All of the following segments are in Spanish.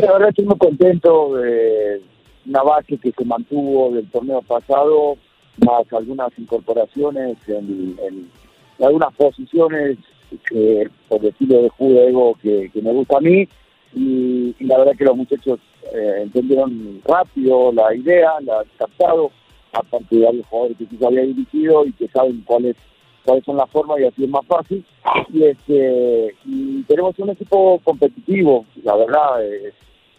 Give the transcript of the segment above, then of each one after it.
La verdad estoy muy contento de una base que se mantuvo del torneo pasado, más algunas incorporaciones en, en algunas posiciones que por estilo de juego que, que me gusta a mí. Y, la verdad que los muchachos eh, entendieron rápido la idea, la han captado, aparte de varios jugadores que quizá había dirigido y que saben cuáles cuáles son las formas y así es más fácil. Y, este, y tenemos un equipo competitivo, la verdad, eh,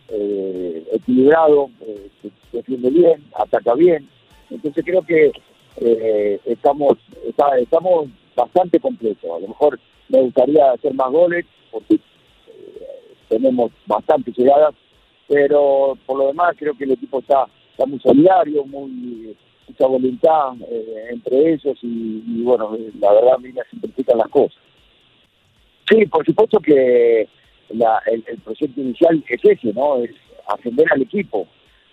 eh, equilibrado, eh, defiende bien, ataca bien. Entonces creo que estamos estamos bastante completos. A lo mejor me gustaría hacer más goles porque tenemos bastantes llegadas, pero por lo demás creo que el equipo está, está muy solidario, muy mucha voluntad eh, entre ellos y, bueno, la verdad a mí me simplifican las cosas. Sí, por supuesto que la- el, el proyecto inicial es ese, ¿no? Es ascender al equipo.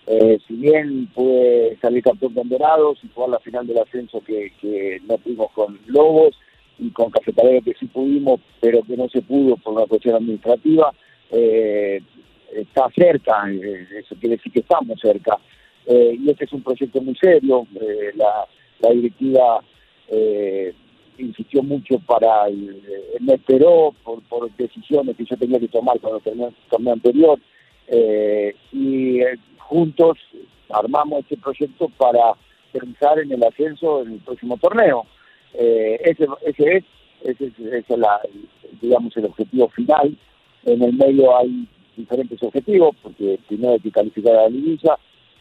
Eh, si bien pude salir campeón con Dorados y jugar la final del ascenso que, que no pudimos con Lobos y con Cafetalero que sí pudimos, pero que no se pudo por una cuestión administrativa, eh, está cerca, eh, eso quiere decir que estamos cerca. Eh, y este es un proyecto muy serio, la, directiva eh, insistió mucho para, el, eh, me esperó por, decisiones que yo tenía que tomar cuando terminé el torneo anterior, y juntos armamos este proyecto para pensar en el ascenso en el próximo torneo. Ese, ese es, ese es, ese es la, digamos, el objetivo final. En el medio hay diferentes objetivos, porque primero hay que calificar a la liguilla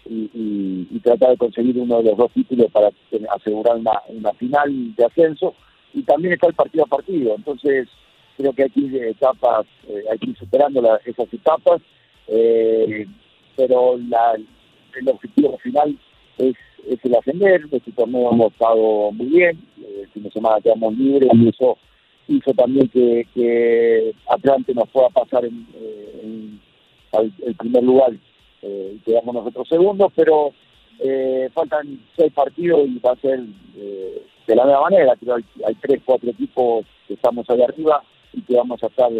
y, y- tratar de conseguir uno de los dos títulos para asegurar una, una final de ascenso. Y también está el partido a partido. Entonces, creo que hay que ir etapas, eh, hay que ir superando la- esas etapas, eh, pero la, el objetivo final es, es el ascender. Este torneo hemos estado muy bien, eh, el fin de semana quedamos libres y eso hizo también que, que Atlante nos pueda pasar en, eh, al el primer lugar eh, quedamos nosotros segundos, pero eh, faltan seis partidos y va a ser eh, de la misma manera, que hay, tres, cuatro equipos que estamos ahí arriba y que vamos a estar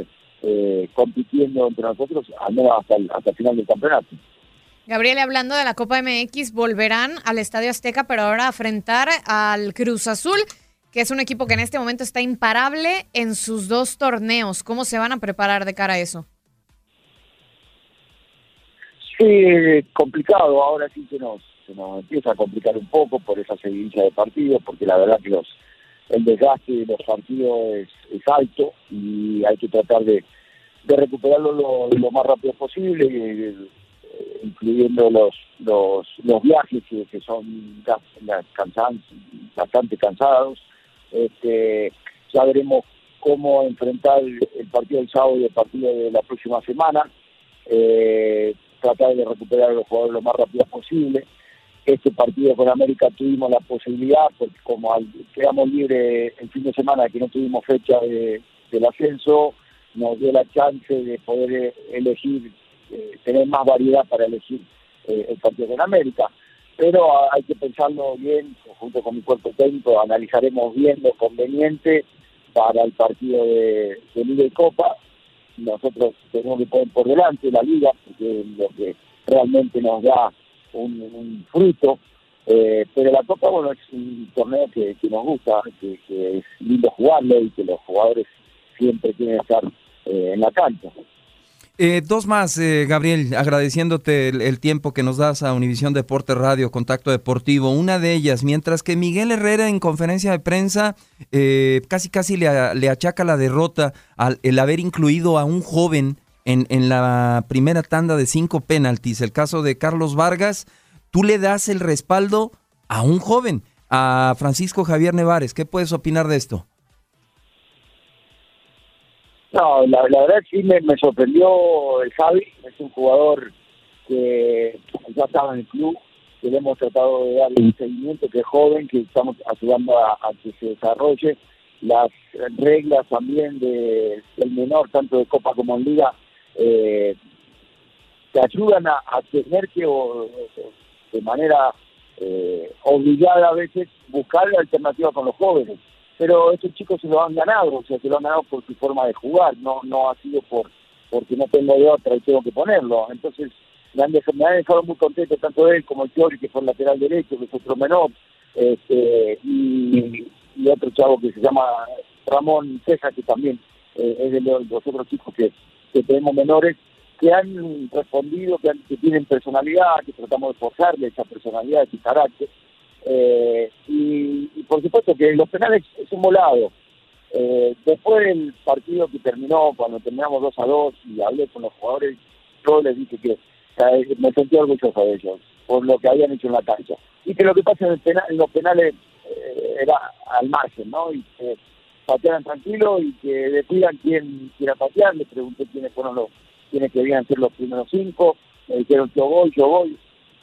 eh, compitiendo entre nosotros hasta hasta el final del campeonato. Gabriel, hablando de la Copa MX, volverán al Estadio Azteca, pero ahora a enfrentar al Cruz Azul, que es un equipo que en este momento está imparable en sus dos torneos. ¿Cómo se van a preparar de cara a eso? Sí, complicado, ahora sí se nos, empieza a complicar un poco por esa seguidilla de partidos, porque la verdad que los el desgaste de los partidos es, alto y hay que tratar de, recuperarlo lo, más rápido posible, eh, incluyendo los, los, los viajes que, que son bastante cansados. Este, ya veremos cómo enfrentar el, partido del sábado y el partido de la próxima semana. Eh, tratar de recuperar a los jugadores lo más rápido posible. Este partido con América tuvimos la posibilidad, porque como quedamos libres el fin de semana, que no tuvimos fecha de, del ascenso, nos dio la chance de poder elegir, eh, tener más variedad para elegir eh, el partido con América. Pero hay que pensarlo bien, junto con mi cuerpo técnico, analizaremos bien lo conveniente para el partido de, Liga y Copa. Nosotros tenemos que poner por delante la Liga, porque es lo que realmente nos da un, fruto. Eh, pero la Copa, bueno, es un torneo que, nos gusta, que, es lindo jugarlo y que los jugadores siempre tienen que estar eh, en la cancha. Eh, dos más, eh, Gabriel, agradeciéndote el, tiempo que nos das a Univisión Deporte Radio, Contacto Deportivo. Una de ellas, mientras que Miguel Herrera en conferencia de prensa eh, casi casi le, achaca la derrota al haber incluido a un joven en, en la primera tanda de cinco penaltis, el caso de Carlos Vargas, tú le das el respaldo a un joven, a Francisco Javier Nevares. ¿Qué puedes opinar de esto? No, la, verdad sí me, sorprendió el Javi, es un jugador que ya estaba en el club, que le hemos tratado de darle un seguimiento, que es joven, que estamos ayudando a, que se desarrolle. Las reglas también de, del menor, tanto de Copa como en Liga, eh, te ayudan a, tener que, de manera eh, obligada a veces, buscar alternativas con los jóvenes pero estos chicos se lo han ganado, o sea, se lo han ganado por su forma de jugar, no no ha sido por porque no tengo de otra y tengo que ponerlo. Entonces, me han, dejado, me han dejado muy contento tanto él como el Teori, que fue el lateral derecho, que es otro menor, este, y, otro chavo que se llama Ramón César, que también eh, es de los, otros chicos que, que tenemos menores, que han respondido, que, que tienen personalidad, que tratamos de forzarle esa personalidad, ese carácter. Eh, y, por supuesto que los penales es un volado. Eh, después del partido que terminó, cuando terminamos 2 a 2 y hablé con los jugadores, yo les dije que me sentí orgulloso de ellos por lo que habían hecho en la cancha. Y que lo que pasa en, los penales eh, era al margen, ¿no? Y que patearan tranquilo y que decidan quién quiera patear. Les pregunté quiénes fueron los, quiénes querían ser los primeros cinco. Me dijeron yo voy, yo voy.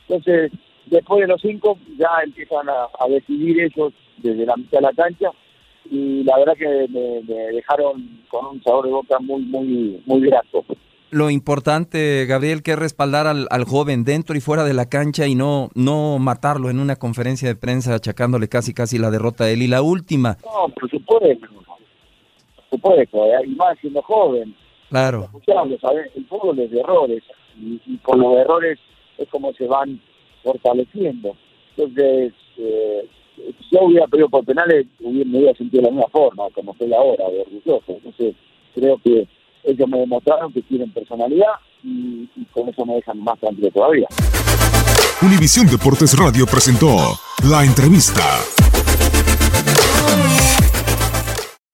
Entonces, después de los cinco ya empiezan a, decidir ellos desde la mitad de la cancha y la verdad que me, dejaron con un sabor de boca muy, muy, muy grato. Lo importante, Gabriel, que es respaldar al, joven dentro y fuera de la cancha y no, no matarlo en una conferencia de prensa achacándole casi casi la derrota a él. Y la última. No, por supuesto, por supuesto, y más siendo joven. Claro. El fútbol es de errores y, y con los errores es como se van fortaleciendo. Entonces, eh, yo hubiera pedido por penales, me hubiera sentido de la misma forma, como estoy ahora, de orgulloso. Entonces, creo que ellos me demostraron que tienen personalidad y, y con eso me dejan más tranquilo todavía. Univisión Deportes Radio presentó la entrevista.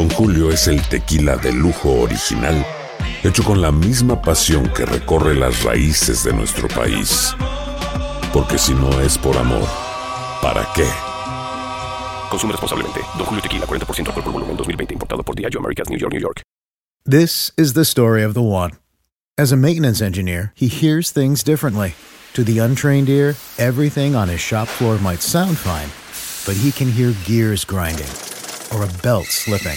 Don Julio es el tequila de lujo original, hecho con la misma pasión que recorre las raíces de nuestro país. Porque si no es por amor, ¿para qué? Consume responsablemente. Don Julio Tequila, 40% alcohol por volumen, 2020. Importado por Diageo Americas, New York, New York. This is the story of the one. As a maintenance engineer, he hears things differently. To the untrained ear, everything on his shop floor might sound fine, but he can hear gears grinding or a belt slipping.